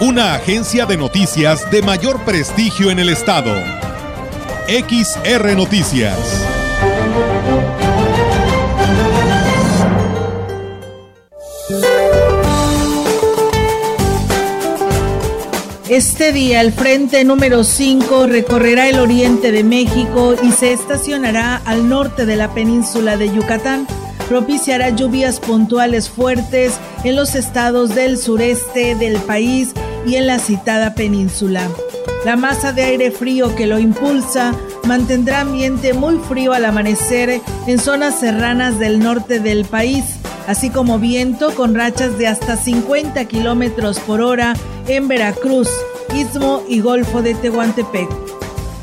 Una agencia de noticias de mayor prestigio en el estado. XR Noticias. Este día el frente número 5 recorrerá el oriente de México y se estacionará al norte de la península de Yucatán. Propiciará lluvias puntuales fuertes en los estados del sureste del país y en la citada península. La masa de aire frío que lo impulsa mantendrá ambiente muy frío al amanecer en zonas serranas del norte del país, así como viento con rachas de hasta 50 kilómetros por hora en Veracruz, Istmo y Golfo de Tehuantepec.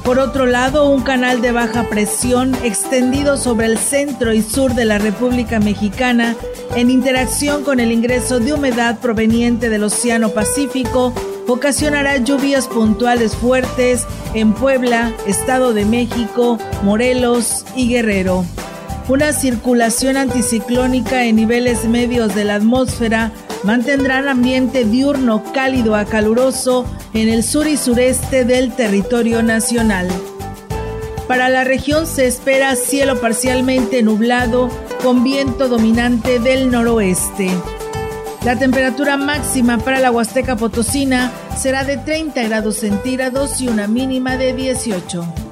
Por otro lado, un canal de baja presión extendido sobre el centro y sur de la República Mexicana, en interacción con el ingreso de humedad proveniente del Océano Pacífico, ocasionará lluvias puntuales fuertes en Puebla, Estado de México, Morelos y Guerrero. Una circulación anticiclónica en niveles medios de la atmósfera mantendrán ambiente diurno cálido a caluroso en el sur y sureste del territorio nacional. Para la región se espera cielo parcialmente nublado con viento dominante del noroeste. La temperatura máxima para la Huasteca Potosina será de 30 grados centígrados y una mínima de 18.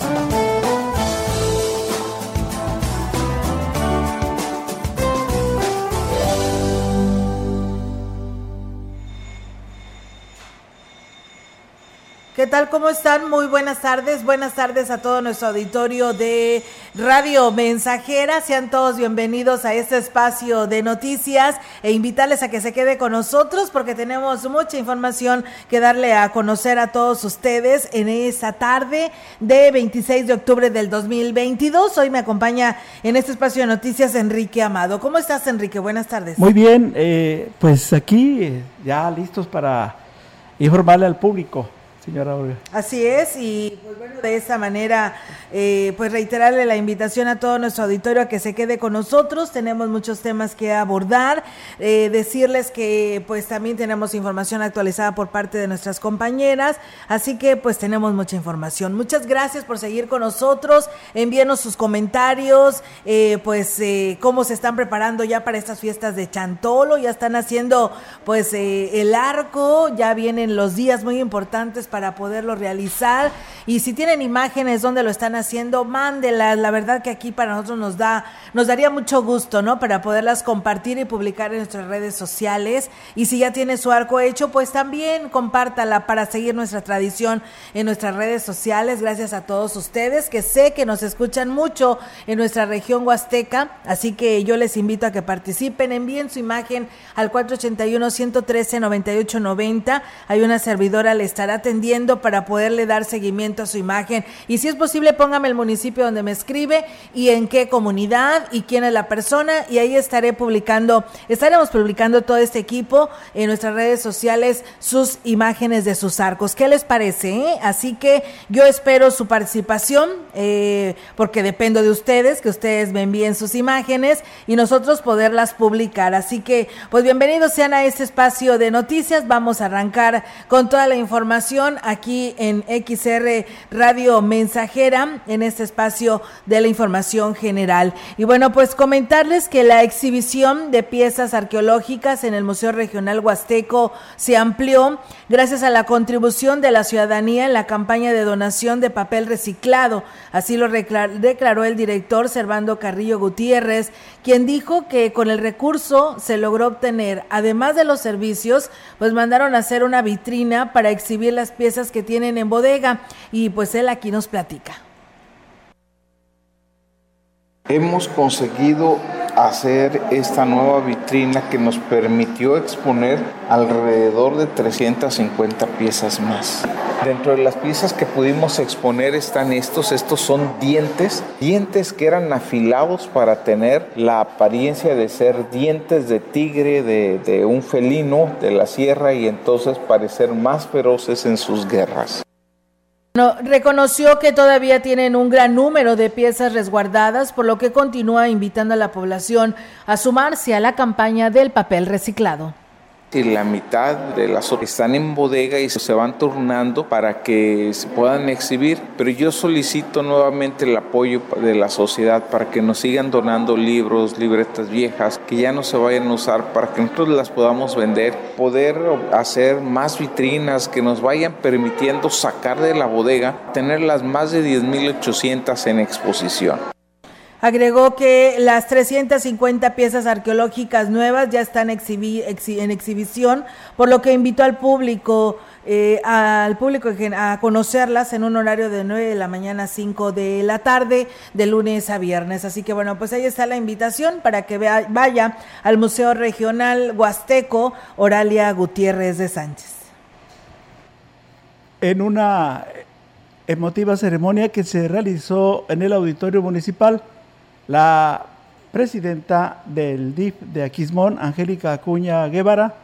¿Qué tal? ¿Cómo están? Muy buenas tardes. Buenas tardes a todo nuestro auditorio de Radio Mensajera. Sean todos bienvenidos a este espacio de noticias e invitarles a que se quede con nosotros porque tenemos mucha información que darle a conocer a todos ustedes en esta tarde de 26 de octubre del 2022. Hoy me acompaña en este espacio de noticias Enrique Amado. ¿Cómo estás, Enrique? Buenas tardes. Muy bien, eh, pues aquí eh, ya listos para informarle al público señora Olga. Así es, y pues bueno, de esta manera, eh, pues reiterarle la invitación a todo nuestro auditorio a que se quede con nosotros. Tenemos muchos temas que abordar. Eh, decirles que pues también tenemos información actualizada por parte de nuestras compañeras, así que pues tenemos mucha información. Muchas gracias por seguir con nosotros. Envíenos sus comentarios, eh, pues cómo se están preparando ya para estas fiestas de Chantolo. Ya están haciendo pues el arco, ya vienen los días muy importantes para poderlo realizar. Y si tienen imágenes donde lo están haciendo, mándelas. La verdad que aquí para nosotros nos da, nos daría mucho gusto, ¿no? Para poderlas compartir y publicar en nuestras redes sociales. Y si ya tiene su arco hecho, pues también compártala para seguir nuestra tradición en nuestras redes sociales. Gracias a todos ustedes que sé que nos escuchan mucho en nuestra región huasteca. Así que yo les invito a que participen, envíen su imagen al 481 113 9890. Hay una servidora, le estará atendiendo para poderle dar seguimiento a su imagen. Y si es posible, póngame el municipio donde me escribe y en qué comunidad y quién es la persona. Y ahí estaré publicando, estaremos publicando todo este equipo en nuestras redes sociales sus imágenes de sus arcos. ¿Qué les parece? Eh? Así que yo espero su participación, eh, porque dependo de ustedes, que ustedes me envíen sus imágenes y nosotros poderlas publicar. Así que, pues bienvenidos sean a este espacio de noticias. Vamos a arrancar con toda la información aquí en XR Radio Mensajera, en este espacio de la información general. Y bueno, pues comentarles que la exhibición de piezas arqueológicas en el Museo Regional Huasteco se amplió gracias a la contribución de la ciudadanía en la campaña de donación de papel reciclado. Así lo declaró el director Servando Carrillo Gutiérrez, quien dijo que con el recurso se logró obtener, además de los servicios, pues mandaron a hacer una vitrina para exhibir las piezas que tienen en bodega y pues él aquí nos platica. Hemos conseguido hacer esta nueva vitrina que nos permitió exponer alrededor de 350 piezas más. Dentro de las piezas que pudimos exponer están estos, estos son dientes, dientes que eran afilados para tener la apariencia de ser dientes de tigre, de, un felino de la sierra y entonces parecer más feroces en sus guerras. No, reconoció que todavía tienen un gran número de piezas resguardadas, por lo que continúa invitando a la población a sumarse a la campaña del papel reciclado y la mitad de las están en bodega y se van turnando para que se puedan exhibir. Pero yo solicito nuevamente el apoyo de la sociedad para que nos sigan donando libros, libretas viejas, que ya no se vayan a usar para que nosotros las podamos vender, poder hacer más vitrinas que nos vayan permitiendo sacar de la bodega, tener las más de 10.800 en exposición. Agregó que las 350 piezas arqueológicas nuevas ya están en exhibición, por lo que invitó al público, eh, al público a conocerlas en un horario de 9 de la mañana a 5 de la tarde, de lunes a viernes. Así que bueno, pues ahí está la invitación para que vaya al Museo Regional Huasteco Oralia Gutiérrez de Sánchez. En una emotiva ceremonia que se realizó en el Auditorio Municipal, la presidenta del DIF de Aquismón, Angélica Acuña Guevara,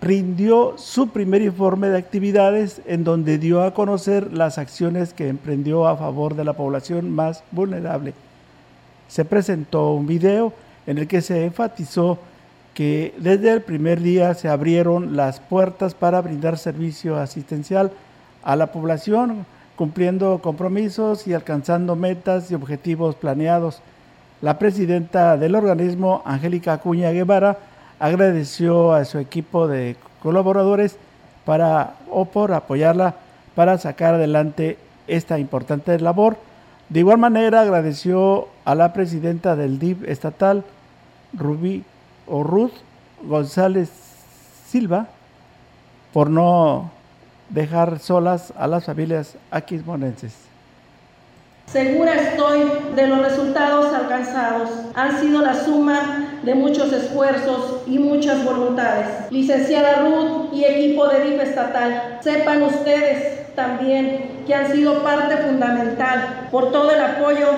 rindió su primer informe de actividades en donde dio a conocer las acciones que emprendió a favor de la población más vulnerable. Se presentó un video en el que se enfatizó que desde el primer día se abrieron las puertas para brindar servicio asistencial a la población, cumpliendo compromisos y alcanzando metas y objetivos planeados. La presidenta del organismo, Angélica Acuña Guevara, agradeció a su equipo de colaboradores para o por apoyarla para sacar adelante esta importante labor. De igual manera agradeció a la presidenta del DIF estatal, Rubí o Ruth González Silva, por no dejar solas a las familias aquismonenses. Segura estoy de los resultados alcanzados. Han sido la suma de muchos esfuerzos y muchas voluntades. Licenciada Ruth y equipo de DIF estatal, sepan ustedes también que han sido parte fundamental por todo el apoyo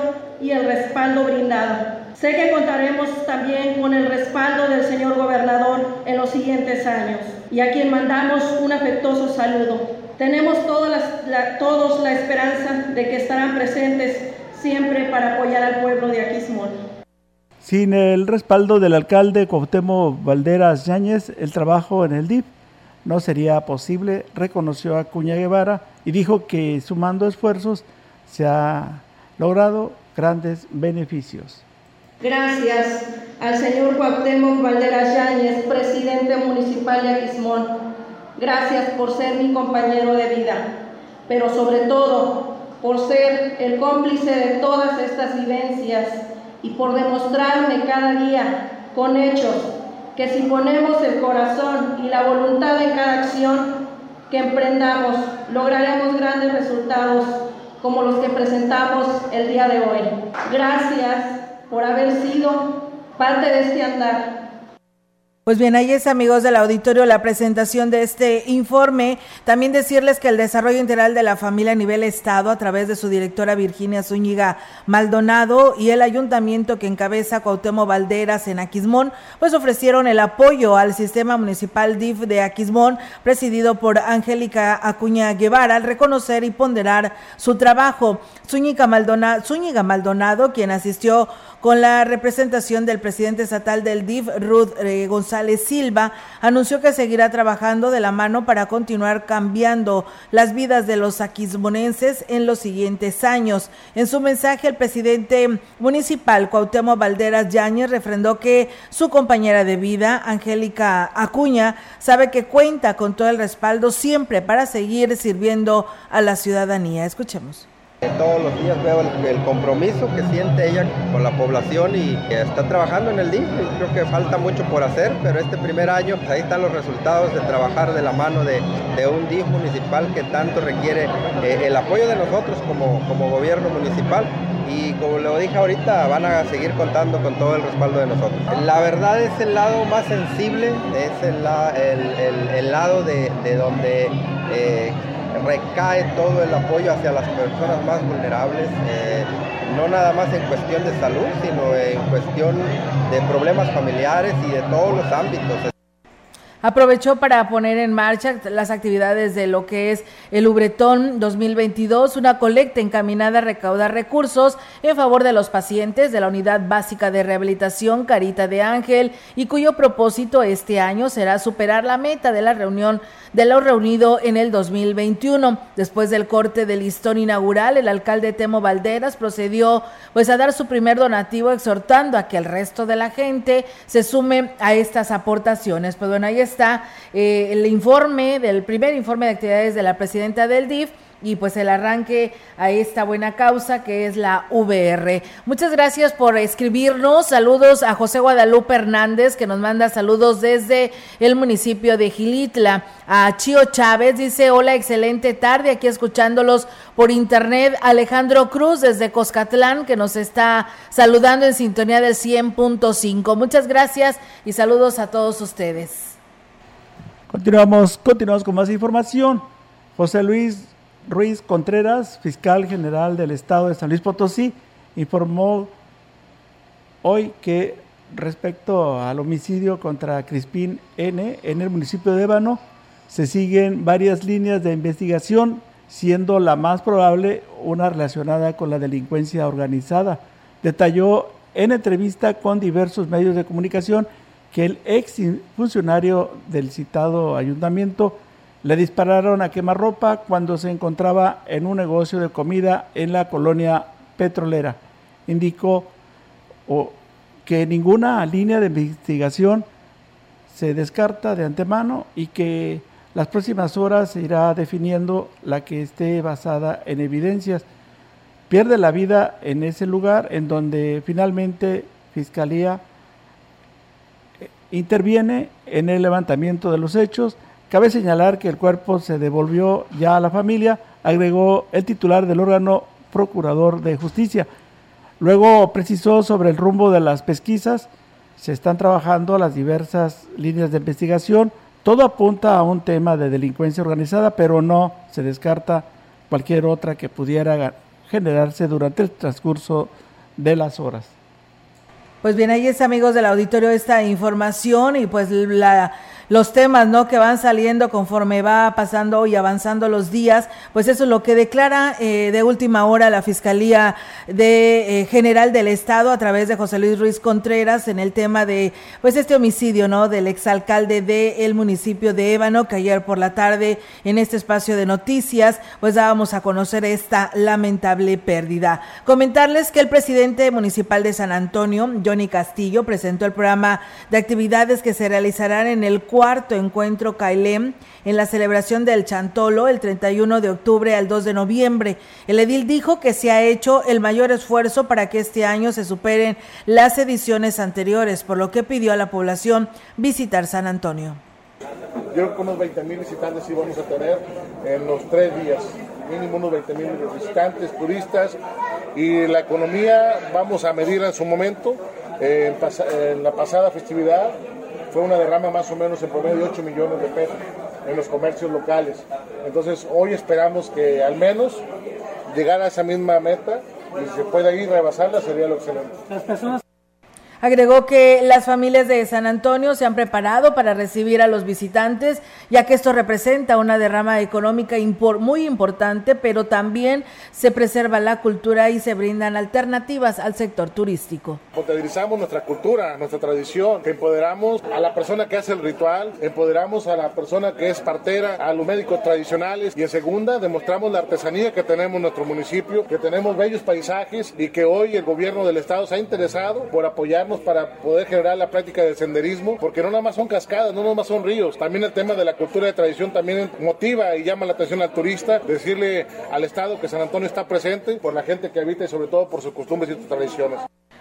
y el respaldo brindado. Sé que contaremos también con el respaldo del señor gobernador en los siguientes años y a quien mandamos un afectuoso saludo. Tenemos todas la, todos la esperanza de que estarán presentes siempre para apoyar al pueblo de Aquismón. Sin el respaldo del alcalde Cuauhtémoc Valderas Yáñez, el trabajo en el DIP no sería posible, reconoció a Cuña Guevara y dijo que sumando esfuerzos se ha logrado grandes beneficios. Gracias al señor Cuauhtémoc Valderas Yáñez, presidente municipal de Aquismón, Gracias por ser mi compañero de vida, pero sobre todo por ser el cómplice de todas estas vivencias y por demostrarme cada día con hechos que si ponemos el corazón y la voluntad en cada acción que emprendamos, lograremos grandes resultados como los que presentamos el día de hoy. Gracias por haber sido parte de este andar pues bien, ahí es amigos del auditorio la presentación de este informe. También decirles que el desarrollo integral de la familia a nivel estado a través de su directora Virginia Zúñiga Maldonado y el ayuntamiento que encabeza Cuauhtémoc Valderas en Aquismón, pues ofrecieron el apoyo al sistema municipal DIF de Aquismón, presidido por Angélica Acuña Guevara, al reconocer y ponderar su trabajo. Zúñiga Maldonado, Zúñiga Maldonado quien asistió con la representación del presidente estatal del DIF, Ruth eh, González Silva, anunció que seguirá trabajando de la mano para continuar cambiando las vidas de los aquismonenses en los siguientes años. En su mensaje, el presidente municipal, Cuauhtémoc Valderas Yáñez, refrendó que su compañera de vida, Angélica Acuña, sabe que cuenta con todo el respaldo siempre para seguir sirviendo a la ciudadanía. Escuchemos. Todos los días veo el, compromiso que siente ella con la población y que está trabajando en el DIF. Creo que falta mucho por hacer, pero este primer año pues, ahí están los resultados de trabajar de la mano de, un DIF municipal que tanto requiere eh, el apoyo de nosotros como, como gobierno municipal y como lo dije ahorita, van a seguir contando con todo el respaldo de nosotros. La verdad es el lado más sensible, es el, el, lado de, donde eh, recae todo el apoyo hacia las personas más vulnerables. Eh, no nada más en cuestión de salud, sino en cuestión de problemas familiares y de todos los ámbitos aprovechó para poner en marcha las actividades de lo que es el Ubretón 2022, una colecta encaminada a recaudar recursos en favor de los pacientes de la Unidad Básica de Rehabilitación Carita de Ángel y cuyo propósito este año será superar la meta de la reunión de lo reunido en el 2021. Después del corte del listón inaugural, el alcalde Temo Valderas procedió pues a dar su primer donativo exhortando a que el resto de la gente se sume a estas aportaciones. Pues bueno, ahí está eh, el informe del primer informe de actividades de la presidenta del DIF y pues el arranque a esta buena causa que es la VR. Muchas gracias por escribirnos. Saludos a José Guadalupe Hernández que nos manda saludos desde el municipio de Gilitla. A Chio Chávez dice, hola, excelente tarde, aquí escuchándolos por internet. Alejandro Cruz desde Coscatlán que nos está saludando en sintonía del 100.5. Muchas gracias y saludos a todos ustedes. Continuamos, continuamos con más información. José Luis Ruiz Contreras, fiscal general del Estado de San Luis Potosí, informó hoy que respecto al homicidio contra Crispín N en el municipio de Ébano, se siguen varias líneas de investigación, siendo la más probable una relacionada con la delincuencia organizada. Detalló en entrevista con diversos medios de comunicación que el ex funcionario del citado ayuntamiento le dispararon a quemarropa cuando se encontraba en un negocio de comida en la colonia petrolera. Indicó que ninguna línea de investigación se descarta de antemano y que las próximas horas se irá definiendo la que esté basada en evidencias. Pierde la vida en ese lugar en donde finalmente Fiscalía interviene en el levantamiento de los hechos Cabe señalar que el cuerpo se devolvió ya a la familia, agregó el titular del órgano procurador de justicia. Luego precisó sobre el rumbo de las pesquisas, se están trabajando las diversas líneas de investigación, todo apunta a un tema de delincuencia organizada, pero no se descarta cualquier otra que pudiera generarse durante el transcurso de las horas. Pues bien, ahí es amigos del auditorio esta información y pues la los temas, ¿no? Que van saliendo conforme va pasando y avanzando los días, pues eso es lo que declara eh, de última hora la Fiscalía de, eh, General del Estado a través de José Luis Ruiz Contreras en el tema de, pues este homicidio, ¿no? Del exalcalde del municipio de Ébano, que ayer por la tarde en este espacio de noticias, pues dábamos a conocer esta lamentable pérdida. Comentarles que el presidente municipal de San Antonio, Johnny Castillo, presentó el programa de actividades que se realizarán en el cuarto encuentro Cailem en la celebración del Chantolo el 31 de octubre al 2 de noviembre. El edil dijo que se ha hecho el mayor esfuerzo para que este año se superen las ediciones anteriores, por lo que pidió a la población visitar San Antonio. Yo creo que unos 20 mil visitantes sí vamos a tener en los tres días, mínimo unos 20 mil visitantes, turistas, y la economía vamos a medir en su momento. en la pasada festividad una derrama más o menos en promedio de 8 millones de pesos en los comercios locales. Entonces hoy esperamos que al menos llegar a esa misma meta y si se pueda ir rebasarla sería lo excelente. Las personas Agregó que las familias de San Antonio se han preparado para recibir a los visitantes, ya que esto representa una derrama económica muy importante, pero también se preserva la cultura y se brindan alternativas al sector turístico. Potencializamos nuestra cultura, nuestra tradición, empoderamos a la persona que hace el ritual, empoderamos a la persona que es partera, a los médicos tradicionales y en segunda demostramos la artesanía que tenemos en nuestro municipio, que tenemos bellos paisajes y que hoy el gobierno del estado se ha interesado por apoyar para poder generar la práctica del senderismo, porque no nada más son cascadas, no nada más son ríos, también el tema de la cultura de tradición también motiva y llama la atención al turista, decirle al Estado que San Antonio está presente por la gente que habita y sobre todo por sus costumbres y sus tradiciones.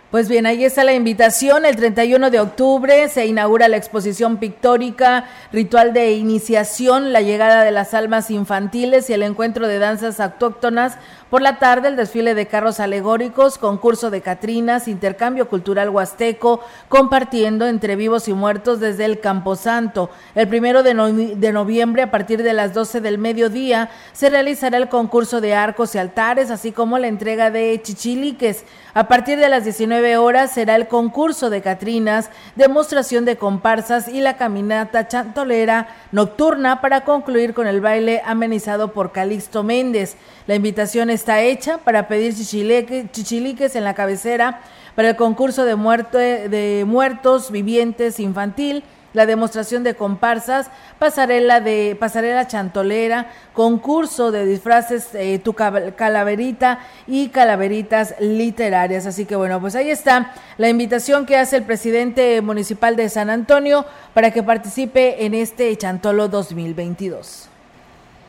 Pues bien, ahí está la invitación. El 31 de octubre se inaugura la exposición pictórica, ritual de iniciación, la llegada de las almas infantiles y el encuentro de danzas autóctonas por la tarde, el desfile de carros alegóricos, concurso de Catrinas, intercambio cultural huasteco, compartiendo entre vivos y muertos desde el Camposanto. El primero de, de noviembre, a partir de las 12 del mediodía, se realizará el concurso de arcos y altares, así como la entrega de chichiliques. A partir de las 19 horas será el concurso de Catrinas, demostración de comparsas y la caminata chantolera nocturna para concluir con el baile amenizado por Calixto Méndez. La invitación está hecha para pedir chichiliques en la cabecera para el concurso de, muerte, de muertos vivientes infantil la demostración de comparsas, pasarela de pasarela chantolera, concurso de disfraces, eh, tu calaverita y calaveritas literarias. Así que bueno, pues ahí está la invitación que hace el presidente municipal de San Antonio para que participe en este Chantolo 2022.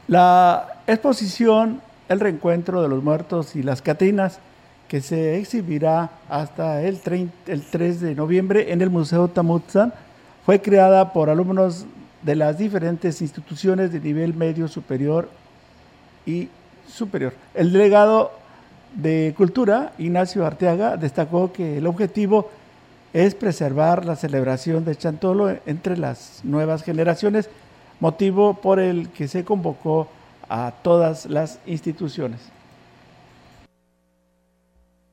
La exposición el reencuentro de los muertos y las Catrinas, que se exhibirá hasta el, 3 de noviembre en el Museo Tamutzan, fue creada por alumnos de las diferentes instituciones de nivel medio superior y superior. El delegado de Cultura, Ignacio Arteaga, destacó que el objetivo es preservar la celebración de Chantolo entre las nuevas generaciones, motivo por el que se convocó a todas las instituciones.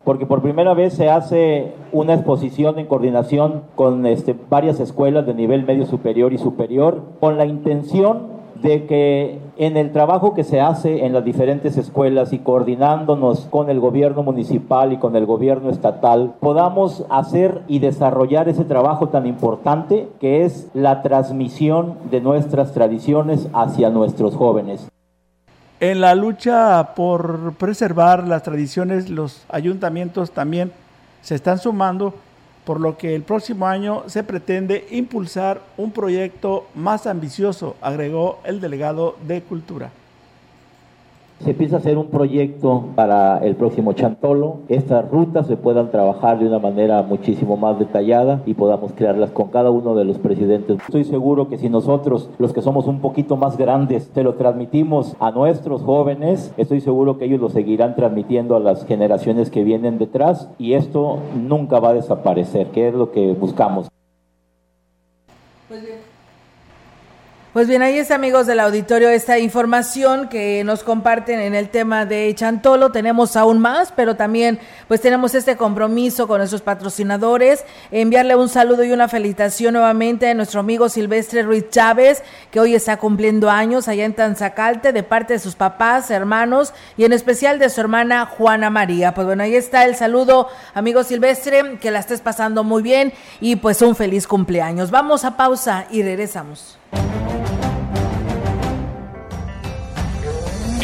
Porque por primera vez se hace una exposición en coordinación con este, varias escuelas de nivel medio superior y superior, con la intención de que en el trabajo que se hace en las diferentes escuelas y coordinándonos con el gobierno municipal y con el gobierno estatal, podamos hacer y desarrollar ese trabajo tan importante que es la transmisión de nuestras tradiciones hacia nuestros jóvenes. En la lucha por preservar las tradiciones, los ayuntamientos también se están sumando, por lo que el próximo año se pretende impulsar un proyecto más ambicioso, agregó el delegado de Cultura se empieza a hacer un proyecto para el próximo Chantolo. Estas rutas se puedan trabajar de una manera muchísimo más detallada y podamos crearlas con cada uno de los presidentes. Estoy seguro que si nosotros, los que somos un poquito más grandes, te lo transmitimos a nuestros jóvenes, estoy seguro que ellos lo seguirán transmitiendo a las generaciones que vienen detrás y esto nunca va a desaparecer, que es lo que buscamos. Pues bien, ahí está, amigos del auditorio, esta información que nos comparten en el tema de Chantolo. Tenemos aún más, pero también pues tenemos este compromiso con nuestros patrocinadores. Enviarle un saludo y una felicitación nuevamente a nuestro amigo Silvestre Ruiz Chávez, que hoy está cumpliendo años allá en Tanzacalte, de parte de sus papás, hermanos y en especial de su hermana Juana María. Pues bueno, ahí está el saludo, amigo Silvestre, que la estés pasando muy bien y pues un feliz cumpleaños. Vamos a pausa y regresamos.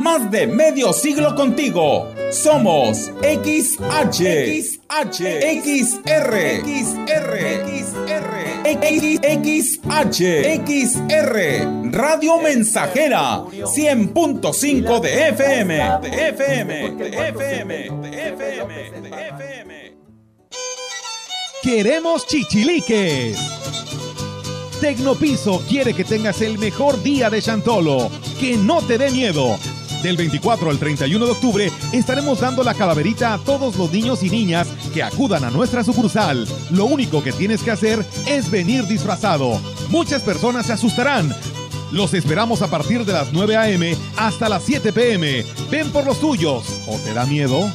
Más de medio siglo contigo. Somos XH, XH, XR, XR, XR, XR, Radio Mensajera, 100.5 de FM, de FM, de FM, de FM, de FM. Queremos chichiliques. Tecnopiso quiere que tengas el mejor día de Chantolo, que no te dé miedo del 24 al 31 de octubre estaremos dando la calaverita a todos los niños y niñas que acudan a nuestra sucursal. Lo único que tienes que hacer es venir disfrazado. Muchas personas se asustarán. Los esperamos a partir de las 9 a.m. hasta las 7 p.m. Ven por los tuyos. ¿O te da miedo?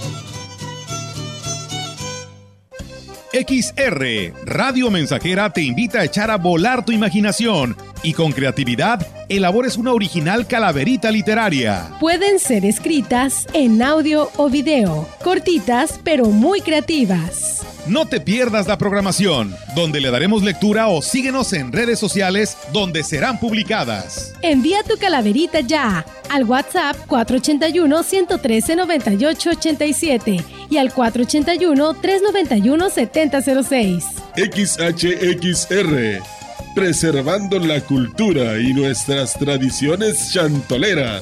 XR, Radio Mensajera te invita a echar a volar tu imaginación y con creatividad elabores una original calaverita literaria. Pueden ser escritas en audio o video, cortitas pero muy creativas. No te pierdas la programación, donde le daremos lectura o síguenos en redes sociales donde serán publicadas. Envía tu calaverita ya al WhatsApp 481-113-9887 y al 481-391-7006. XHXR, preservando la cultura y nuestras tradiciones chantoleras.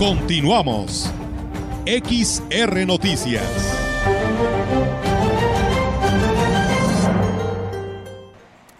Continuamos. XR Noticias.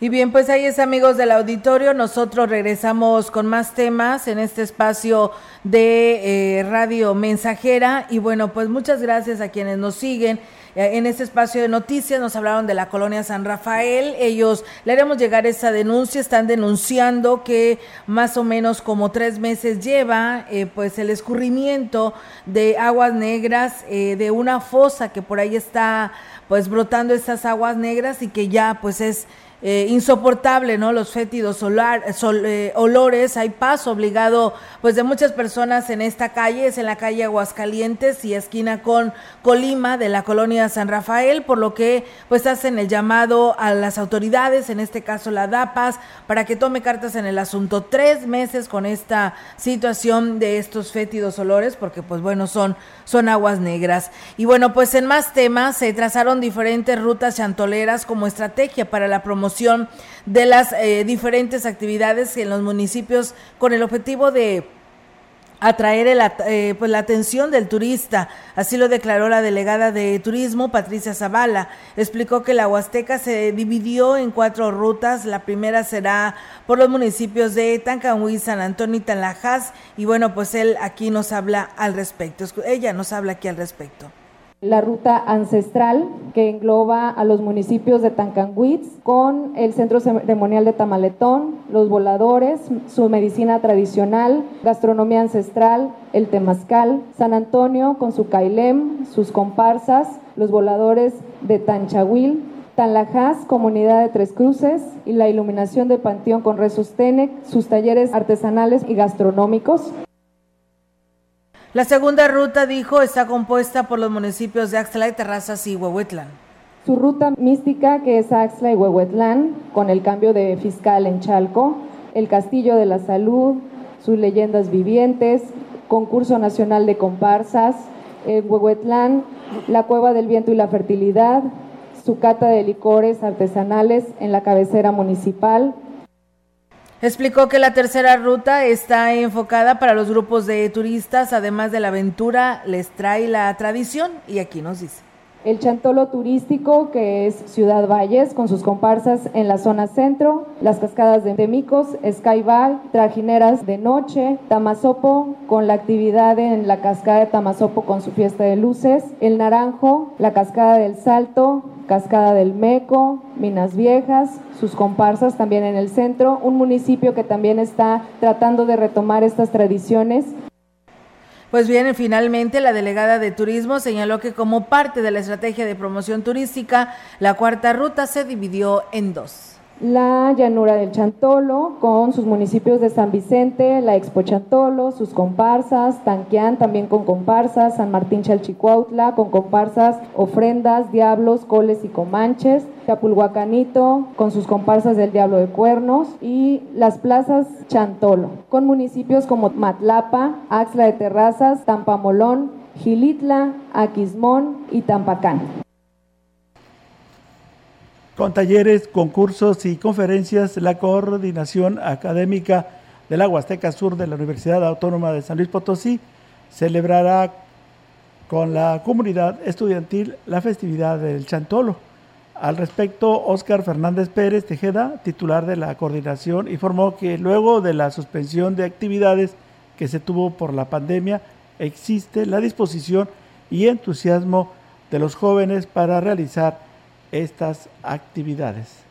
Y bien, pues ahí es amigos del auditorio, nosotros regresamos con más temas en este espacio de eh, Radio Mensajera y bueno, pues muchas gracias a quienes nos siguen en este espacio de noticias nos hablaron de la colonia San Rafael. Ellos le haremos llegar esa denuncia. Están denunciando que más o menos como tres meses lleva eh, pues el escurrimiento de aguas negras eh, de una fosa que por ahí está pues brotando estas aguas negras y que ya pues es eh, insoportable, ¿no? Los fétidos solar, eh, olores, hay paso obligado, pues, de muchas personas en esta calle, es en la calle Aguascalientes y esquina con Colima de la colonia San Rafael, por lo que, pues, hacen el llamado a las autoridades, en este caso la DAPAS, para que tome cartas en el asunto. Tres meses con esta situación de estos fétidos olores, porque, pues, bueno, son, son aguas negras. Y bueno, pues, en más temas, se trazaron diferentes rutas chantoleras como estrategia para la promoción de las eh, diferentes actividades en los municipios con el objetivo de atraer el, eh, pues la atención del turista. Así lo declaró la delegada de turismo, Patricia Zavala. Explicó que la Huasteca se dividió en cuatro rutas. La primera será por los municipios de Tancanhuí, San Antonio y Tanlajas. Y bueno, pues él aquí nos habla al respecto. Ella nos habla aquí al respecto la ruta ancestral que engloba a los municipios de Tancanguitz con el centro ceremonial de Tamaletón, los voladores, su medicina tradicional, gastronomía ancestral, el temazcal, San Antonio con su cailem, sus comparsas, los voladores de Tanchahuil, Tanlajás, comunidad de Tres Cruces y la iluminación del Panteón con Rezos Tenec, sus talleres artesanales y gastronómicos. La segunda ruta, dijo, está compuesta por los municipios de Axtla y Terrazas y Huehuetlán. Su ruta mística, que es Axtla y Huehuetlán, con el cambio de fiscal en Chalco, el Castillo de la Salud, sus leyendas vivientes, concurso nacional de comparsas, en Huehuetlán, la Cueva del Viento y la Fertilidad, su cata de licores artesanales en la cabecera municipal, Explicó que la tercera ruta está enfocada para los grupos de turistas, además de la aventura, les trae la tradición y aquí nos dice. El Chantolo turístico, que es Ciudad Valles, con sus comparsas en la zona centro, las cascadas de Temicos, Skybar, trajineras de noche, Tamazopo, con la actividad en la cascada de Tamazopo con su fiesta de luces, El Naranjo, la cascada del Salto, Cascada del Meco, Minas Viejas, sus comparsas también en el centro, un municipio que también está tratando de retomar estas tradiciones. Pues bien, finalmente la delegada de turismo señaló que como parte de la estrategia de promoción turística, la cuarta ruta se dividió en dos la llanura del Chantolo, con sus municipios de San Vicente, la Expo Chantolo, sus comparsas, Tanquián también con comparsas, San Martín Chalchicuautla con comparsas, ofrendas, diablos, coles y comanches, Chapulhuacanito con sus comparsas del Diablo de Cuernos y las plazas Chantolo, con municipios como Matlapa, Axla de Terrazas, Tampamolón, Gilitla, Aquismón y Tampacán con talleres, concursos y conferencias, la coordinación académica de la Huasteca Sur de la Universidad Autónoma de San Luis Potosí celebrará con la comunidad estudiantil la festividad del Chantolo. Al respecto, Óscar Fernández Pérez Tejeda, titular de la coordinación, informó que luego de la suspensión de actividades que se tuvo por la pandemia, existe la disposición y entusiasmo de los jóvenes para realizar estas actividades.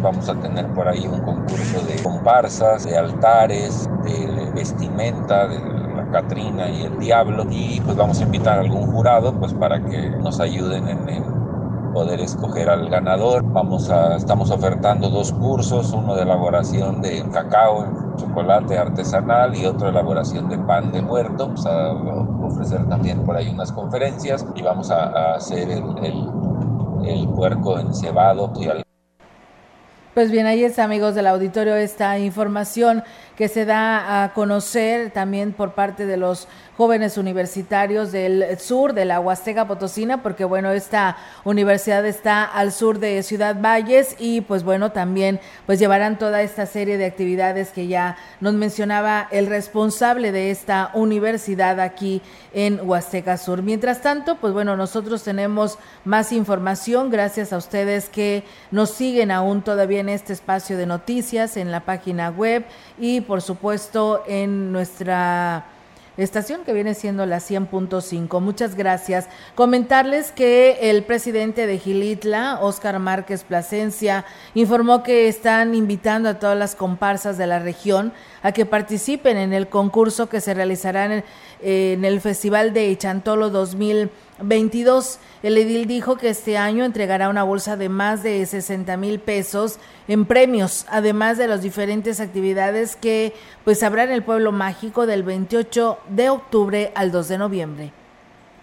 Vamos a tener por ahí un concurso de comparsas, de altares, de vestimenta, de la Catrina y el Diablo y pues vamos a invitar a algún jurado pues para que nos ayuden en, poder escoger al ganador. Vamos a, estamos ofertando dos cursos, uno de elaboración de cacao, chocolate artesanal y otro de elaboración de pan de muerto. Vamos a ofrecer también por ahí unas conferencias y vamos a, hacer el, el puerco encebado pues bien, ahí está, amigos del auditorio, esta información que se da a conocer también por parte de los jóvenes universitarios del sur de la Huasteca Potosina, porque bueno, esta universidad está al sur de Ciudad Valles y pues bueno, también pues llevarán toda esta serie de actividades que ya nos mencionaba el responsable de esta universidad aquí en Huasteca Sur. Mientras tanto, pues bueno, nosotros tenemos más información gracias a ustedes que nos siguen aún todavía en este espacio de noticias en la página web y por supuesto en nuestra estación que viene siendo la 100.5. Muchas gracias. Comentarles que el presidente de Gilitla, Óscar Márquez Plasencia, informó que están invitando a todas las comparsas de la región a que participen en el concurso que se realizará en el, Festival de Chantolo 2022. El edil dijo que este año entregará una bolsa de más de 60 mil pesos en premios, además de las diferentes actividades que pues habrá en el pueblo mágico del 28 de octubre al 2 de noviembre.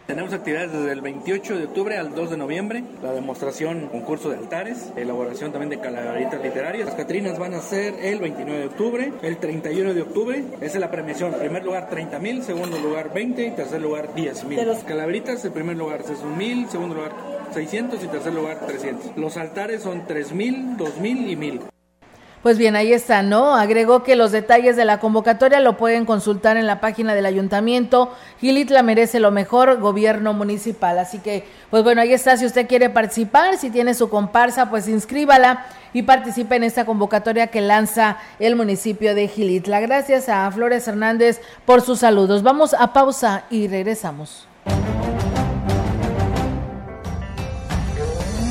Tenemos actividades desde el 28 de octubre al 2 de noviembre, la demostración, concurso de altares, elaboración también de calaveritas literarias. Las Catrinas van a ser el 29 de octubre, el 31 de octubre, esa es la premiación. Primer lugar 30 mil, segundo lugar 20 y tercer lugar 10 mil. Las calaveritas, el primer lugar es un mil, segundo lugar 600 y tercer lugar 300. Los altares son 3 mil, 2 mil y 1000. Pues bien, ahí está, ¿no? Agregó que los detalles de la convocatoria lo pueden consultar en la página del ayuntamiento. Gilitla merece lo mejor, gobierno municipal. Así que, pues bueno, ahí está, si usted quiere participar, si tiene su comparsa, pues inscríbala y participe en esta convocatoria que lanza el municipio de Gilitla. Gracias a Flores Hernández por sus saludos. Vamos a pausa y regresamos.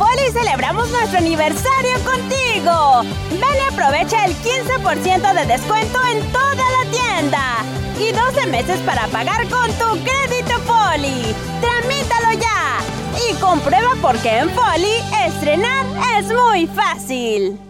Poli celebramos nuestro aniversario contigo. Ven y aprovecha el 15% de descuento en toda la tienda. Y 12 meses para pagar con tu crédito Poli. Tramítalo ya. Y comprueba por qué en Poli estrenar es muy fácil.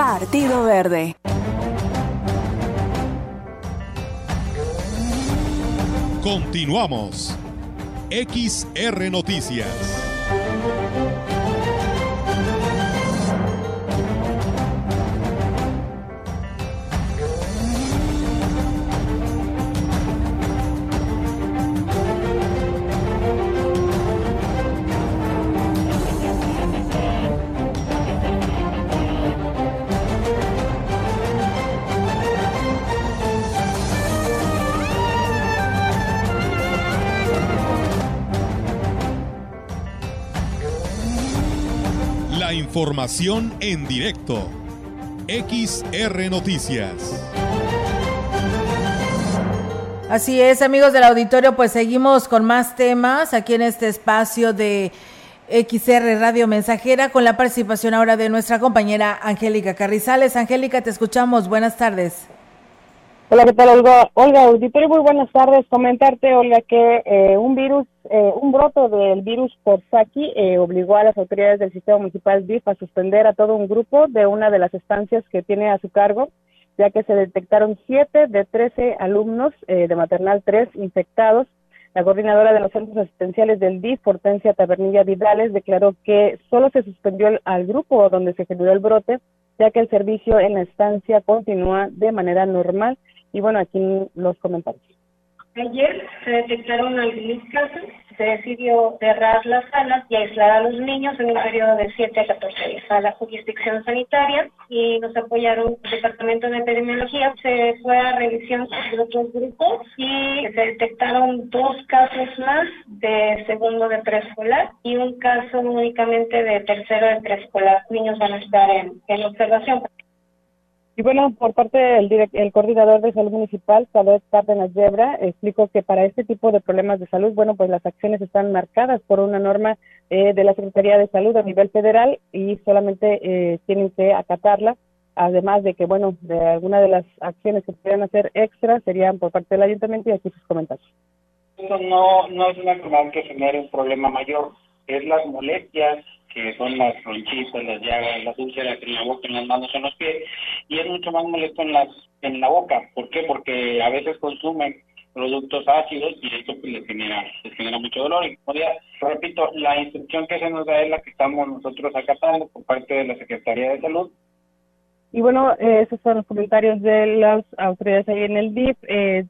Partido Verde. Continuamos. XR Noticias. Información en directo. XR Noticias. Así es, amigos del auditorio, pues seguimos con más temas aquí en este espacio de XR Radio Mensajera con la participación ahora de nuestra compañera Angélica Carrizales. Angélica, te escuchamos. Buenas tardes. Hola, ¿qué tal, Olga? Olga, auditorio, muy buenas tardes. Comentarte, Olga, que eh, un virus, eh, un broto del virus Corsaki eh, obligó a las autoridades del sistema municipal DIF a suspender a todo un grupo de una de las estancias que tiene a su cargo, ya que se detectaron siete de trece alumnos de maternal 3 infectados. La coordinadora de los centros asistenciales del DIF, Hortensia Tabernilla Vidales, declaró que solo se suspendió al grupo donde se generó el brote, ya que el servicio en la estancia continúa de manera normal y bueno, aquí los comentarios. Ayer se detectaron algunos casos, se decidió cerrar las salas y aislar a los niños en un periodo de 7 a 14 días a la jurisdicción sanitaria y nos apoyaron el Departamento de Epidemiología. Se fue a revisión de otros grupos y se detectaron dos casos más de segundo de preescolar y un caso únicamente de tercero de preescolar. Niños van a estar en, en observación. Y bueno, por parte del el coordinador de salud municipal, Salud Cárdenas Yebra, explicó que para este tipo de problemas de salud, bueno, pues las acciones están marcadas por una norma eh, de la Secretaría de Salud a nivel federal y solamente eh, tienen que acatarla. Además de que, bueno, de alguna de las acciones que pudieran hacer extra serían por parte del ayuntamiento y aquí sus comentarios. Esto no, no es una enfermedad que genere un problema mayor, es las molestias que son las ronchitas, las llagas, las úlceras en la boca, en las manos, en los pies, y es mucho más molesto en las en la boca. ¿Por qué? Porque a veces consumen productos ácidos y esto pues, les genera les genera mucho dolor y como ya repito la instrucción que se nos da es la que estamos nosotros acatando por parte de la Secretaría de Salud y bueno, eh, esos son los comentarios de las autoridades ahí en el DIF. Eh,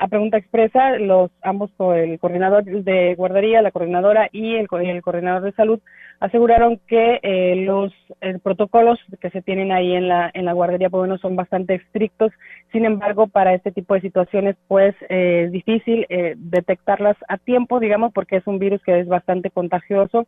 a pregunta expresa, los ambos, el coordinador de guardería, la coordinadora y el, el coordinador de salud, aseguraron que eh, los protocolos que se tienen ahí en la, en la guardería, pues bueno, son bastante estrictos. Sin embargo, para este tipo de situaciones, pues es difícil detectarlas a tiempo, digamos, porque es un virus que es bastante contagioso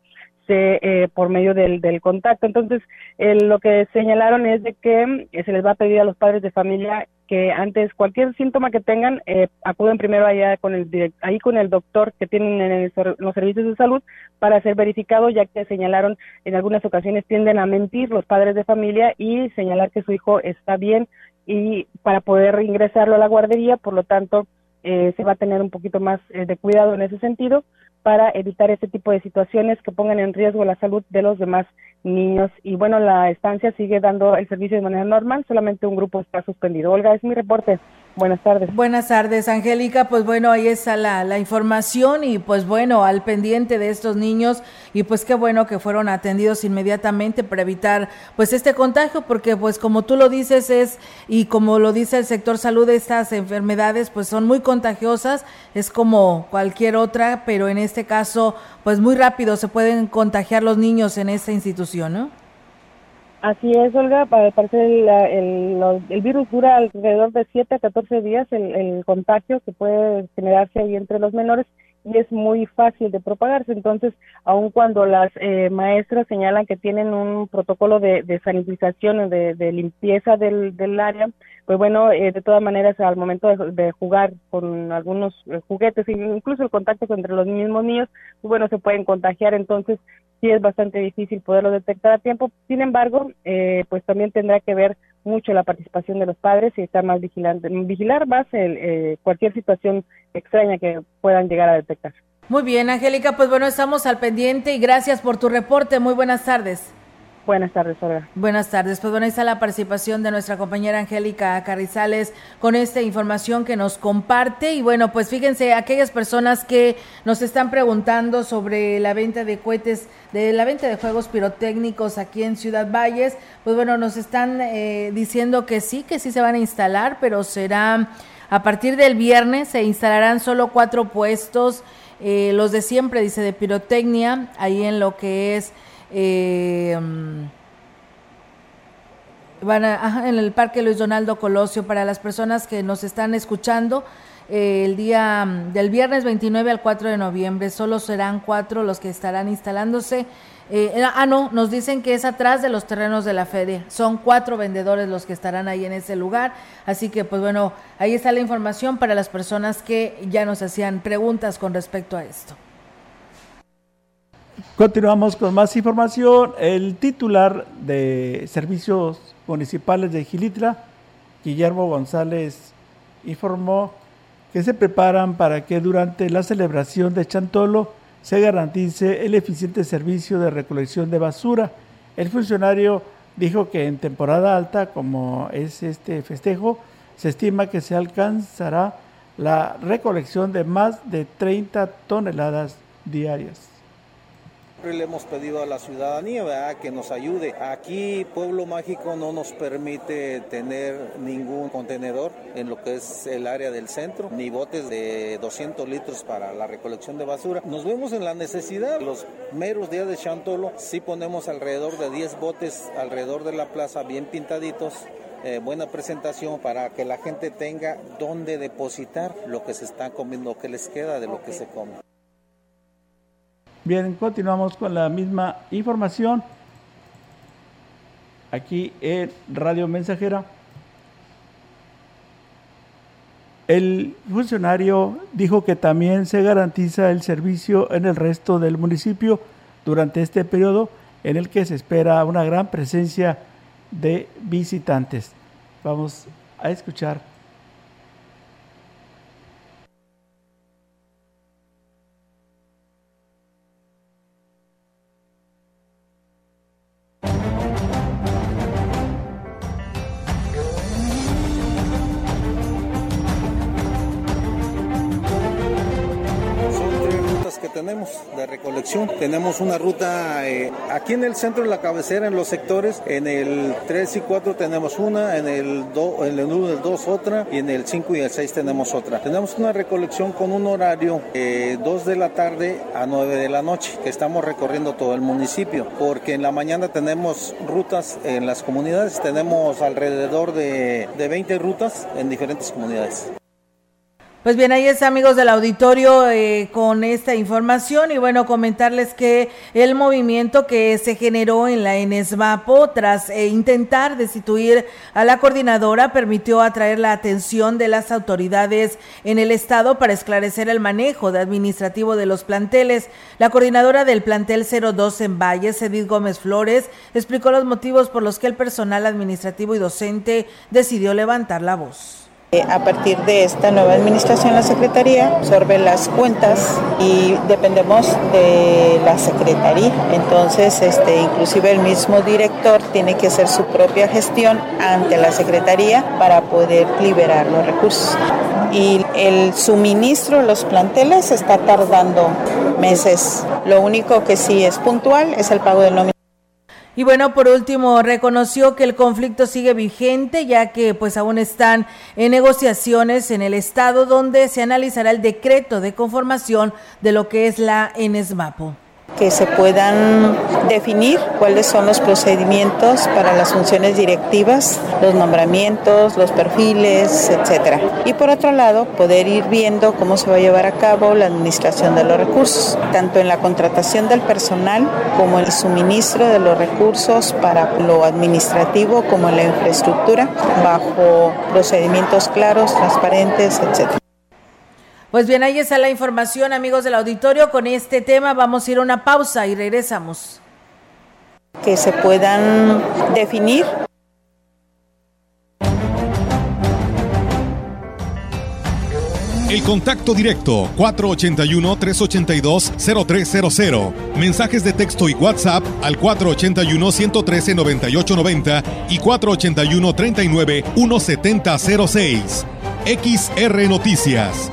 eh, por medio del, del contacto. Entonces, lo que señalaron es de que eh, se les va a pedir a los padres de familia que antes cualquier síntoma que tengan eh, acuden primero allá con el ahí con el doctor que tienen en los servicios de salud para ser verificado ya que señalaron en algunas ocasiones tienden a mentir los padres de familia y señalar que su hijo está bien y para poder ingresarlo a la guardería por lo tanto eh, se va a tener un poquito más de cuidado en ese sentido para evitar este tipo de situaciones que pongan en riesgo la salud de los demás niños. Y bueno, la estancia sigue dando el servicio de manera normal, solamente un grupo está suspendido. Olga, es mi reporte. Buenas tardes. Buenas tardes, Angélica. Pues bueno, ahí está la, la, información y pues bueno, al pendiente de estos niños y pues qué bueno que fueron atendidos inmediatamente para evitar pues este contagio, porque pues como tú lo dices es y como lo dice el sector salud, estas enfermedades pues son muy contagiosas, es como cualquier otra, pero en este caso pues muy rápido se pueden contagiar los niños en esta institución, ¿no? Así es, Olga. Parece el, el, el, virus dura alrededor de 7 a 14 días el, el, contagio que puede generarse ahí entre los menores y es muy fácil de propagarse. Entonces, aun cuando las eh, maestras señalan que tienen un protocolo de, de sanitización, de, de limpieza del, del área, pues bueno, eh, de todas maneras, al momento de, jugar con algunos eh, juguetes, incluso el contacto entre los mismos niños, pues bueno, se pueden contagiar. Entonces, sí es bastante difícil poderlo detectar a tiempo. Sin embargo, eh, pues también tendrá que ver mucho la participación de los padres y estar más vigilante, vigilar más el, eh, cualquier situación extraña que puedan llegar a detectar. Muy bien, Angélica, pues bueno, estamos al pendiente y gracias por tu reporte. Muy buenas tardes. Buenas tardes, Olga. Buenas tardes. Pues bueno, ahí está la participación de nuestra compañera Angélica Carrizales con esta información que nos comparte. Y bueno, pues fíjense, aquellas personas que nos están preguntando sobre la venta de cohetes, de la venta de juegos pirotécnicos aquí en Ciudad Valles, pues bueno, nos están eh, diciendo que sí, que sí se van a instalar, pero será a partir del viernes, se instalarán solo cuatro puestos, eh, los de siempre, dice, de pirotecnia, ahí en lo que es eh, van a, en el Parque Luis Donaldo Colosio para las personas que nos están escuchando. Eh, el día mm, del viernes 29 al 4 de noviembre. Solo serán cuatro los que estarán instalándose. Eh, ah, no, nos dicen que es atrás de los terrenos de la feria. Son cuatro vendedores los que estarán ahí en ese lugar. Así que, pues bueno, ahí está la información para las personas que ya nos hacían preguntas con respecto a esto. Continuamos con más información. El titular de Servicios Municipales de Gilitra, Guillermo González, informó que se preparan para que durante la celebración de Chantolo se garantice el eficiente servicio de recolección de basura. El funcionario dijo que en temporada alta, como es este festejo, se estima que se alcanzará la recolección de más de 30 toneladas diarias le hemos pedido a la ciudadanía que nos ayude. Aquí Pueblo Mágico no nos permite tener ningún contenedor en lo que es el área del centro, ni botes de 200 litros para la recolección de basura. Nos vemos en la necesidad. Los meros días de Chantolo sí ponemos alrededor de 10 botes alrededor de la plaza bien pintaditos eh, buena presentación para que la gente tenga dónde depositar lo que se está comiendo, lo que les queda de lo que se come. Bien, continuamos con la misma información aquí en Radio Mensajera. El funcionario dijo que también se garantiza el servicio en el resto del municipio durante este periodo en el que se espera una gran presencia de visitantes. Vamos a escuchar Tenemos una ruta eh, aquí en el centro, en la cabecera, en los sectores. En el 3 y 4 tenemos una, en el, do, en el 1 y el 2 otra, y en el 5 y el 6 tenemos otra. Tenemos una recolección con un horario eh, 2 de la tarde a 9 de la noche, que estamos recorriendo todo el municipio, porque en la mañana tenemos rutas en las comunidades, tenemos alrededor de, de 20 rutas en diferentes comunidades. Pues bien, ahí está, amigos del auditorio, eh, con esta información y bueno, comentarles que el movimiento que se generó en la ENESVAPO tras eh, intentar destituir a la coordinadora permitió atraer la atención de las autoridades en el estado para esclarecer el manejo administrativo de los planteles. La coordinadora del plantel 02 en Valles, Edith Gómez Flores, explicó los motivos por los que el personal administrativo y docente decidió levantar la voz. Eh, a partir de esta nueva administración, la Secretaría absorbe las cuentas y dependemos de la Secretaría. Entonces, este, inclusive el mismo director tiene que hacer su propia gestión ante la Secretaría para poder liberar los recursos. Y el suministro de los planteles está tardando meses. Lo único que sí es puntual es el pago del nómina. Y bueno, por último, reconoció que el conflicto sigue vigente, ya que pues aún están en negociaciones en el estado donde se analizará el decreto de conformación de lo que es la ENESMAPO. Que se puedan definir cuáles son los procedimientos para las funciones directivas, los nombramientos, los perfiles, etcétera. Y por otro lado, poder ir viendo cómo se va a llevar a cabo la administración de los recursos, tanto en la contratación del personal como el suministro de los recursos para lo administrativo como la infraestructura, bajo procedimientos claros, transparentes, etcétera. Pues bien, ahí está la información, amigos del auditorio. Con este tema vamos a ir a una pausa y regresamos. Que se puedan definir El contacto directo 481-382-0300. Mensajes de texto y WhatsApp al 481-113-9890 y 481-39-1706. XR Noticias.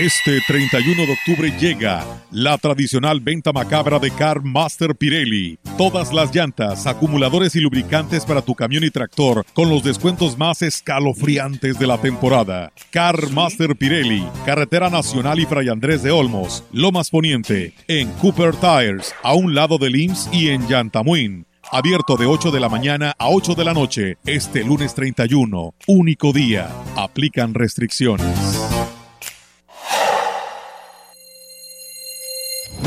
Este 31 de octubre llega la tradicional venta macabra de Car Master Pirelli. Todas las llantas, acumuladores y lubricantes para tu camión y tractor con los descuentos más escalofriantes de la temporada. Car Master Pirelli, Carretera Nacional y Fray Andrés de Olmos, Lomas Poniente, en Cooper Tires, a un lado del IMSS y en Yantamuin. Abierto de 8 de la mañana a 8 de la noche, este lunes 31, único día. Aplican restricciones.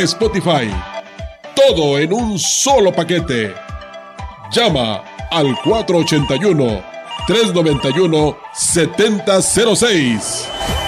Spotify. Todo en un solo paquete. Llama al 481-391-7006.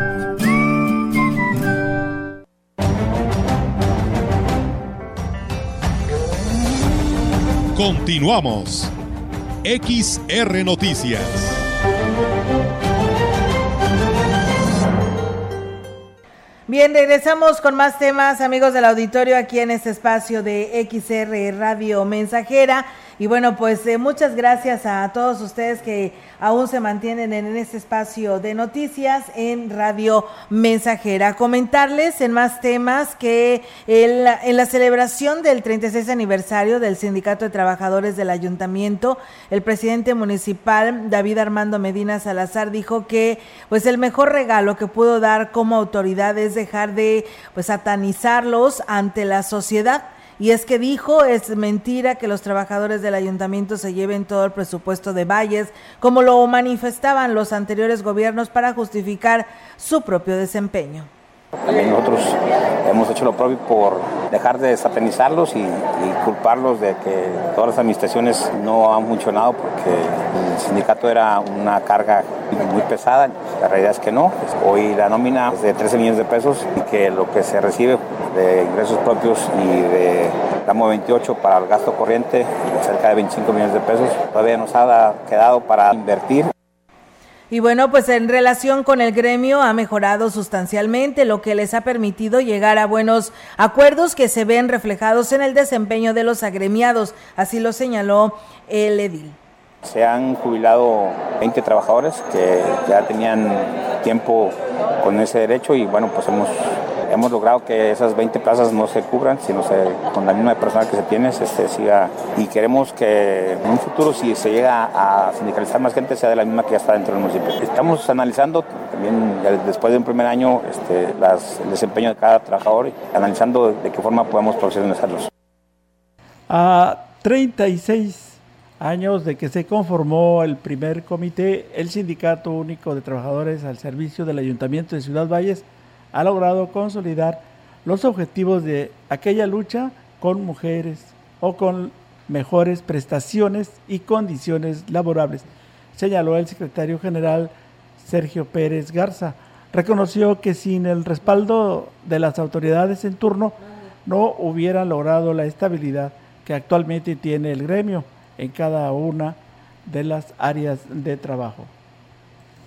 Continuamos. XR Noticias. Bien, regresamos con más temas, amigos del auditorio, aquí en este espacio de XR Radio Mensajera. Y bueno, pues eh, muchas gracias a todos ustedes que aún se mantienen en este espacio de noticias en Radio Mensajera. Comentarles en más temas que el, en la celebración del 36 aniversario del Sindicato de Trabajadores del Ayuntamiento, el presidente municipal David Armando Medina Salazar dijo que pues el mejor regalo que pudo dar como autoridad es dejar de pues satanizarlos ante la sociedad y es que dijo, es mentira que los trabajadores del ayuntamiento se lleven todo el presupuesto de Valles, como lo manifestaban los anteriores gobiernos para justificar su propio desempeño. También nosotros hemos hecho lo propio por dejar de satanizarlos y, culparlos de que todas las administraciones no han funcionado porque el sindicato era una carga muy pesada. La realidad es que no. Hoy la nómina es de 13 millones de pesos y que lo que se recibe de ingresos propios y de Damo 28 para el gasto corriente, cerca de 25 millones de pesos, todavía nos ha quedado para invertir. Y bueno, pues en relación con el gremio ha mejorado sustancialmente, lo que les ha permitido llegar a buenos acuerdos que se ven reflejados en el desempeño de los agremiados, así lo señaló el edil. Se han jubilado 20 trabajadores que ya tenían tiempo con ese derecho y bueno, pues hemos hemos logrado que esas 20 plazas no se cubran, sino se, con la misma personal que se tiene este, siga. Y queremos que en un futuro, si se llega a sindicalizar más gente, sea de la misma que ya está dentro del municipio. Estamos analizando también, después de un primer año, este, el desempeño de cada trabajador analizando de qué forma podemos profesionalizarlos. A 36 años de que se conformó el primer comité, el Sindicato Único de Trabajadores al Servicio del Ayuntamiento de Ciudad Valles ha logrado consolidar los objetivos de aquella lucha con mujeres o con mejores prestaciones y condiciones laborables, señaló el secretario general Sergio Pérez Garza. Reconoció que sin el respaldo de las autoridades en turno no hubieran logrado la estabilidad que actualmente tiene el gremio en cada una de las áreas de trabajo.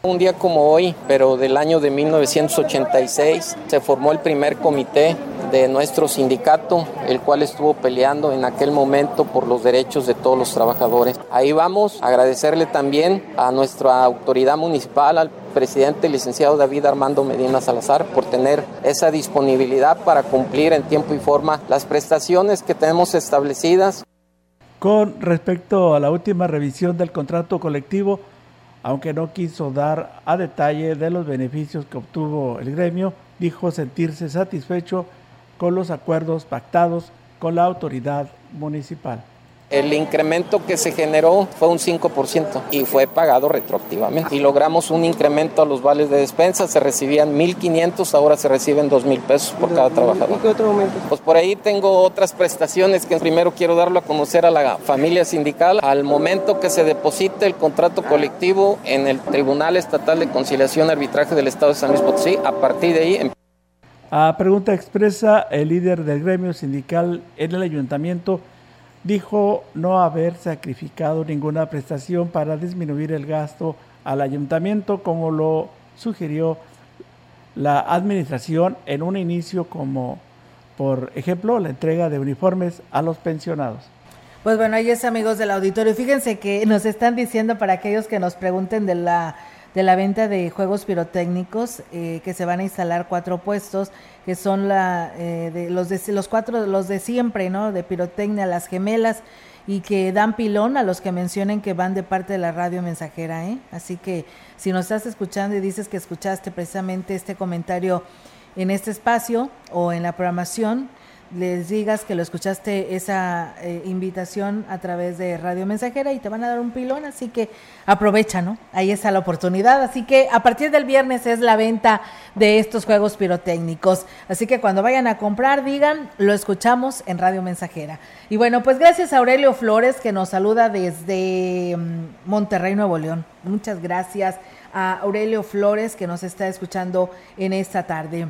Un día como hoy, pero del año de 1986, se formó el primer comité de nuestro sindicato, el cual estuvo peleando en aquel momento por los derechos de todos los trabajadores. Ahí vamos, a agradecerle también a nuestra autoridad municipal, al presidente licenciado David Armando Medina Salazar, por tener esa disponibilidad para cumplir en tiempo y forma las prestaciones que tenemos establecidas. Con respecto a la última revisión del contrato colectivo, aunque no quiso dar a detalle de los beneficios que obtuvo el gremio, dijo sentirse satisfecho con los acuerdos pactados con la autoridad municipal. El incremento que se generó fue un 5% y fue pagado retroactivamente. Y logramos un incremento a los vales de despensa, se recibían 1.500, ahora se reciben 2.000 pesos por cada trabajador. qué otro momento? Pues por ahí tengo otras prestaciones que primero quiero darlo a conocer a la familia sindical. Al momento que se deposite el contrato colectivo en el Tribunal Estatal de Conciliación y Arbitraje del Estado de San Luis Potosí, a partir de ahí... Em- a pregunta expresa el líder del gremio sindical en el ayuntamiento, dijo no haber sacrificado ninguna prestación para disminuir el gasto al ayuntamiento, como lo sugirió la administración en un inicio como, por ejemplo, la entrega de uniformes a los pensionados. Pues bueno, ahí es amigos del auditorio. Fíjense que nos están diciendo para aquellos que nos pregunten de la de la venta de juegos pirotécnicos eh, que se van a instalar cuatro puestos que son la eh, de los de los cuatro los de siempre no de pirotecnia las gemelas y que dan pilón a los que mencionen que van de parte de la radio mensajera ¿eh? así que si nos estás escuchando y dices que escuchaste precisamente este comentario en este espacio o en la programación les digas que lo escuchaste esa eh, invitación a través de Radio Mensajera y te van a dar un pilón, así que aprovecha, ¿no? Ahí está la oportunidad, así que a partir del viernes es la venta de estos juegos pirotécnicos, así que cuando vayan a comprar digan, lo escuchamos en Radio Mensajera. Y bueno, pues gracias a Aurelio Flores que nos saluda desde mm, Monterrey, Nuevo León. Muchas gracias a Aurelio Flores que nos está escuchando en esta tarde.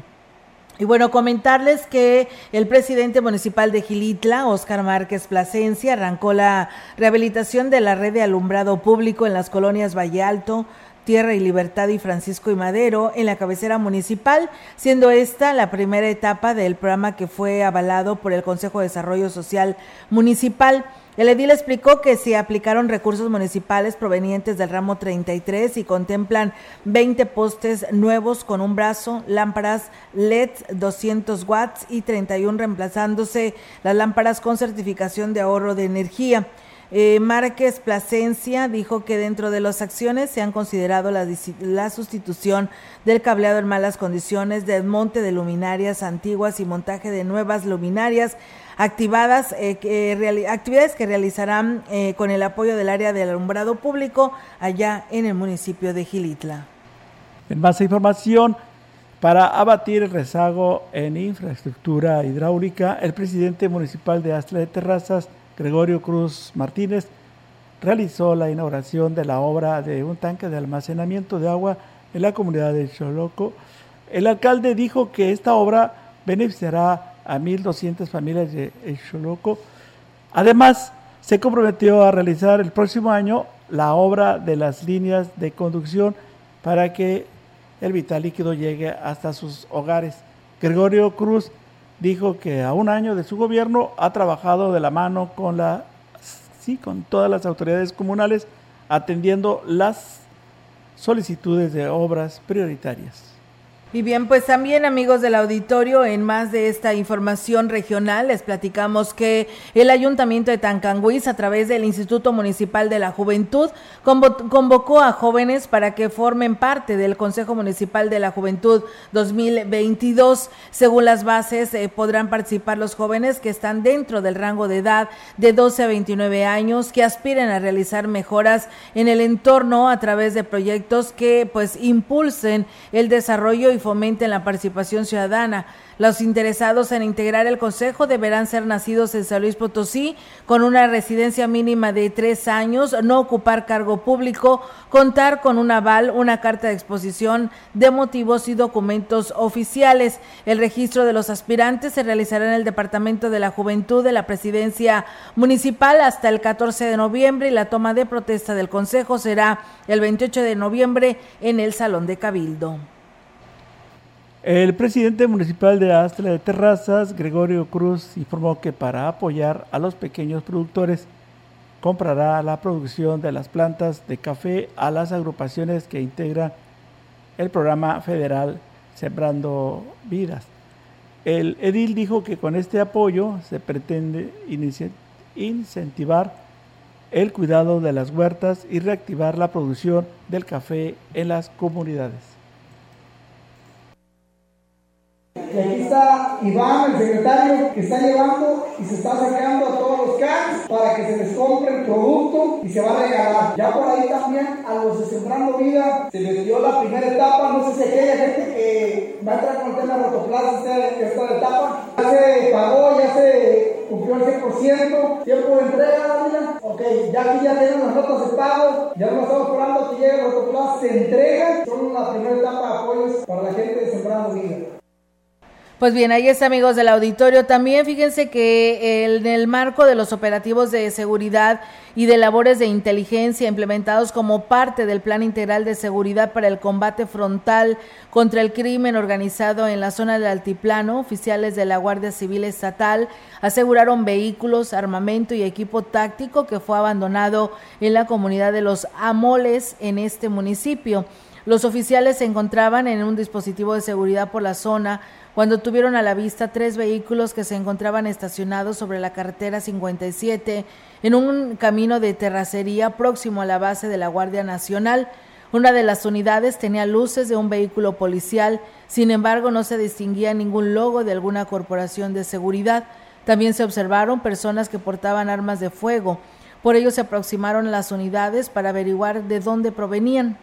Y bueno, comentarles que el presidente municipal de Gilitla, Óscar Márquez Plasencia, arrancó la rehabilitación de la red de alumbrado público en las colonias Valle Alto, Tierra y Libertad y Francisco y Madero en la cabecera municipal, siendo esta la primera etapa del programa que fue avalado por el Consejo de Desarrollo Social Municipal. El edil explicó que se aplicaron recursos municipales provenientes del ramo 33 y contemplan 20 postes nuevos con un brazo, lámparas LED 200 watts y 31 reemplazándose las lámparas con certificación de ahorro de energía. Eh, Márquez Plasencia dijo que dentro de las acciones se han considerado la, la, sustitución del cableado en malas condiciones, desmonte de luminarias antiguas y montaje de nuevas luminarias, activadas, eh, que, actividades que realizarán eh, con el apoyo del área del alumbrado público allá en el municipio de Gilitla. En más información, para abatir el rezago en infraestructura hidráulica, el presidente municipal de Astra de Terrazas, Gregorio Cruz Martínez, realizó la inauguración de la obra de un tanque de almacenamiento de agua en la comunidad de Choloco. El alcalde dijo que esta obra beneficiará a 1.200 familias de Xoloco. Además, se comprometió a realizar el próximo año la obra de las líneas de conducción para que el vital líquido llegue hasta sus hogares. Gregorio Cruz dijo que a un año de su gobierno ha trabajado de la mano con la sí, con todas las autoridades comunales atendiendo las solicitudes de obras prioritarias. Y bien, pues también amigos del auditorio, en más de esta información regional, les platicamos que el Ayuntamiento de Tancanguis, a través del Instituto Municipal de la Juventud, convocó a jóvenes para que formen parte del Consejo Municipal de la Juventud 2022. Según las bases, eh, podrán participar los jóvenes que están dentro del rango de edad de 12 a 29 años, que aspiren a realizar mejoras en el entorno a través de proyectos que pues impulsen el desarrollo y fomenten la participación ciudadana. Los interesados en integrar el Consejo deberán ser nacidos en San Luis Potosí, con una residencia mínima de tres años, no ocupar cargo público, contar con un aval, una carta de exposición de motivos y documentos oficiales. El registro de los aspirantes se realizará en el Departamento de la Juventud de la Presidencia Municipal hasta el 14 de noviembre y la toma de protesta del Consejo será el 28 de noviembre en el Salón de Cabildo. El presidente municipal de Astra de Terrazas, Gregorio Cruz, informó que para apoyar a los pequeños productores, comprará la producción de las plantas de café a las agrupaciones que integran el programa federal Sembrando Vidas. El edil dijo que con este apoyo se pretende incentivar el cuidado de las huertas y reactivar la producción del café en las comunidades. Y aquí Iván, el secretario, que está llevando y se está acercando a todos los CANs para que se les compre el producto y se va a regalar. Ya por ahí también a los de Sembrando Vida se les dio la primera etapa. No sé si aquella gente que va a entrar con el tema de Rotoplaza esta, etapa. Ya se pagó, ya se cumplió el 100%. Tiempo de entrega, mira. Ok, ya aquí ya tienen las notas de. Ya no estamos esperando que llegue el Rotoplaza. Se entrega. Son la primera etapa de apoyos para la gente de Sembrando Vida. Pues bien, ahí está, amigos del auditorio. También fíjense que en el marco de los operativos de seguridad y de labores de inteligencia implementados como parte del Plan Integral de Seguridad para el Combate Frontal contra el Crimen Organizado en la zona del Altiplano, oficiales de la Guardia Civil Estatal aseguraron vehículos, armamento y equipo táctico que fue abandonado en la comunidad de los Amoles en este municipio. Los oficiales se encontraban en un dispositivo de seguridad por la zona cuando tuvieron a la vista tres vehículos que se encontraban estacionados sobre la carretera 57 en un camino de terracería próximo a la base de la Guardia Nacional. Una de las unidades tenía luces de un vehículo policial, sin embargo no se distinguía ningún logo de alguna corporación de seguridad. También se observaron personas que portaban armas de fuego. Por ello se aproximaron las unidades para averiguar de dónde provenían.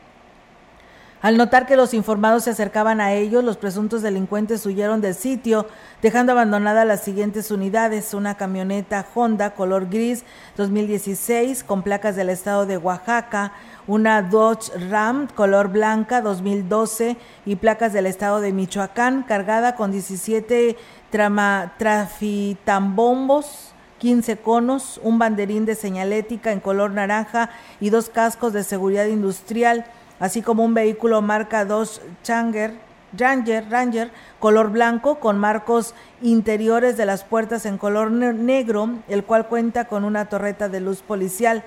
Al notar que los informados se acercaban a ellos, los presuntos delincuentes huyeron del sitio, dejando abandonadas las siguientes unidades, una camioneta Honda color gris 2016 con placas del estado de Oaxaca, una Dodge Ram color blanca 2012 y placas del estado de Michoacán, cargada con 17 trama, trafitambombos 15 conos, un banderín de señalética en color naranja y dos cascos de seguridad industrial así como un vehículo marca 2 Changer, Ranger, Ranger, color blanco con marcos interiores de las puertas en color negro, el cual cuenta con una torreta de luz policial,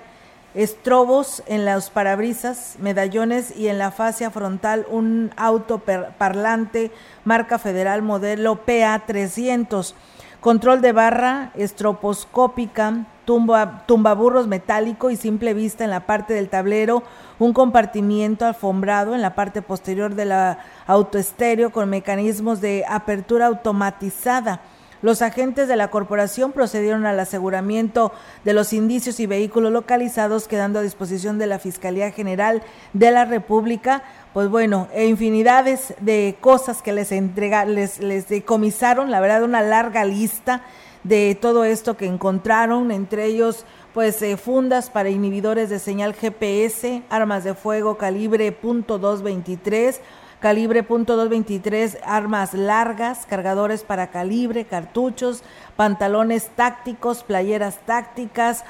estrobos en los parabrisas, medallones y en la fascia frontal un auto parlante marca federal modelo PA300, control de barra estroposcópica, tumba, tumbaburros metálico y simple vista en la parte del tablero, un compartimiento alfombrado en la parte posterior de la autoestéreo con mecanismos de apertura automatizada. Los agentes de la corporación procedieron al aseguramiento de los indicios y vehículos localizados, quedando a disposición de la Fiscalía General de la República. Pues bueno, e infinidades de cosas que les entrega, les, les decomisaron, la verdad, una larga lista de todo esto que encontraron, entre ellos pues eh, fundas para inhibidores de señal GPS, armas de fuego calibre .223, calibre .223, armas largas, cargadores para calibre, cartuchos, pantalones tácticos, playeras tácticas,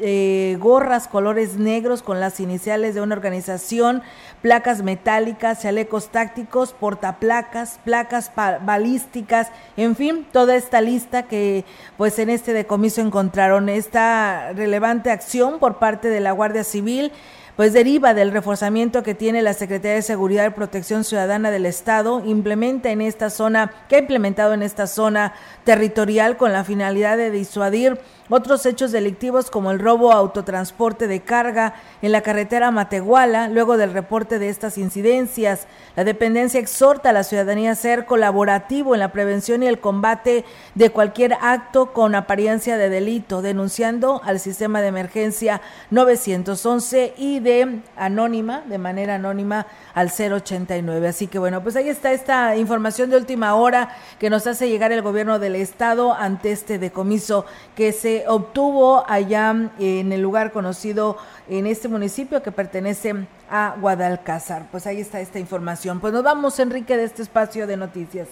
eh, gorras colores negros con las iniciales de una organización, placas metálicas, chalecos tácticos, portaplacas, placas balísticas, en fin, toda esta lista que pues en este decomiso encontraron. Esta relevante acción por parte de la Guardia Civil pues deriva del reforzamiento que tiene la Secretaría de Seguridad y Protección Ciudadana del Estado, implementa en esta zona, que ha implementado en esta zona territorial con la finalidad de disuadir otros hechos delictivos como el robo a autotransporte de carga en la carretera Matehuala, luego del reporte de estas incidencias, la dependencia exhorta a la ciudadanía a ser colaborativo en la prevención y el combate de cualquier acto con apariencia de delito, denunciando al sistema de emergencia 911 y de anónima, de manera anónima al 089. Así que bueno, pues ahí está esta información de última hora que nos hace llegar el gobierno del estado ante este decomiso que se obtuvo allá en el lugar conocido en este municipio que pertenece a Guadalcázar. Pues ahí está esta información. Pues nos vamos, Enrique, de este espacio de noticias.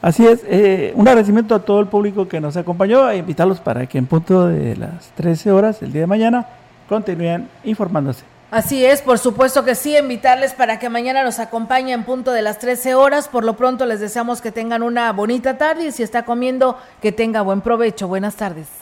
Así es, eh, un agradecimiento a todo el público que nos acompañó e invitarlos para que en punto de las 13 horas el día de mañana continúen informándose. Así es, por supuesto que sí, invitarles para que mañana nos acompañen en punto de las 13 horas. Por lo pronto les deseamos que tengan una bonita tarde y si está comiendo, que tenga buen provecho. Buenas tardes.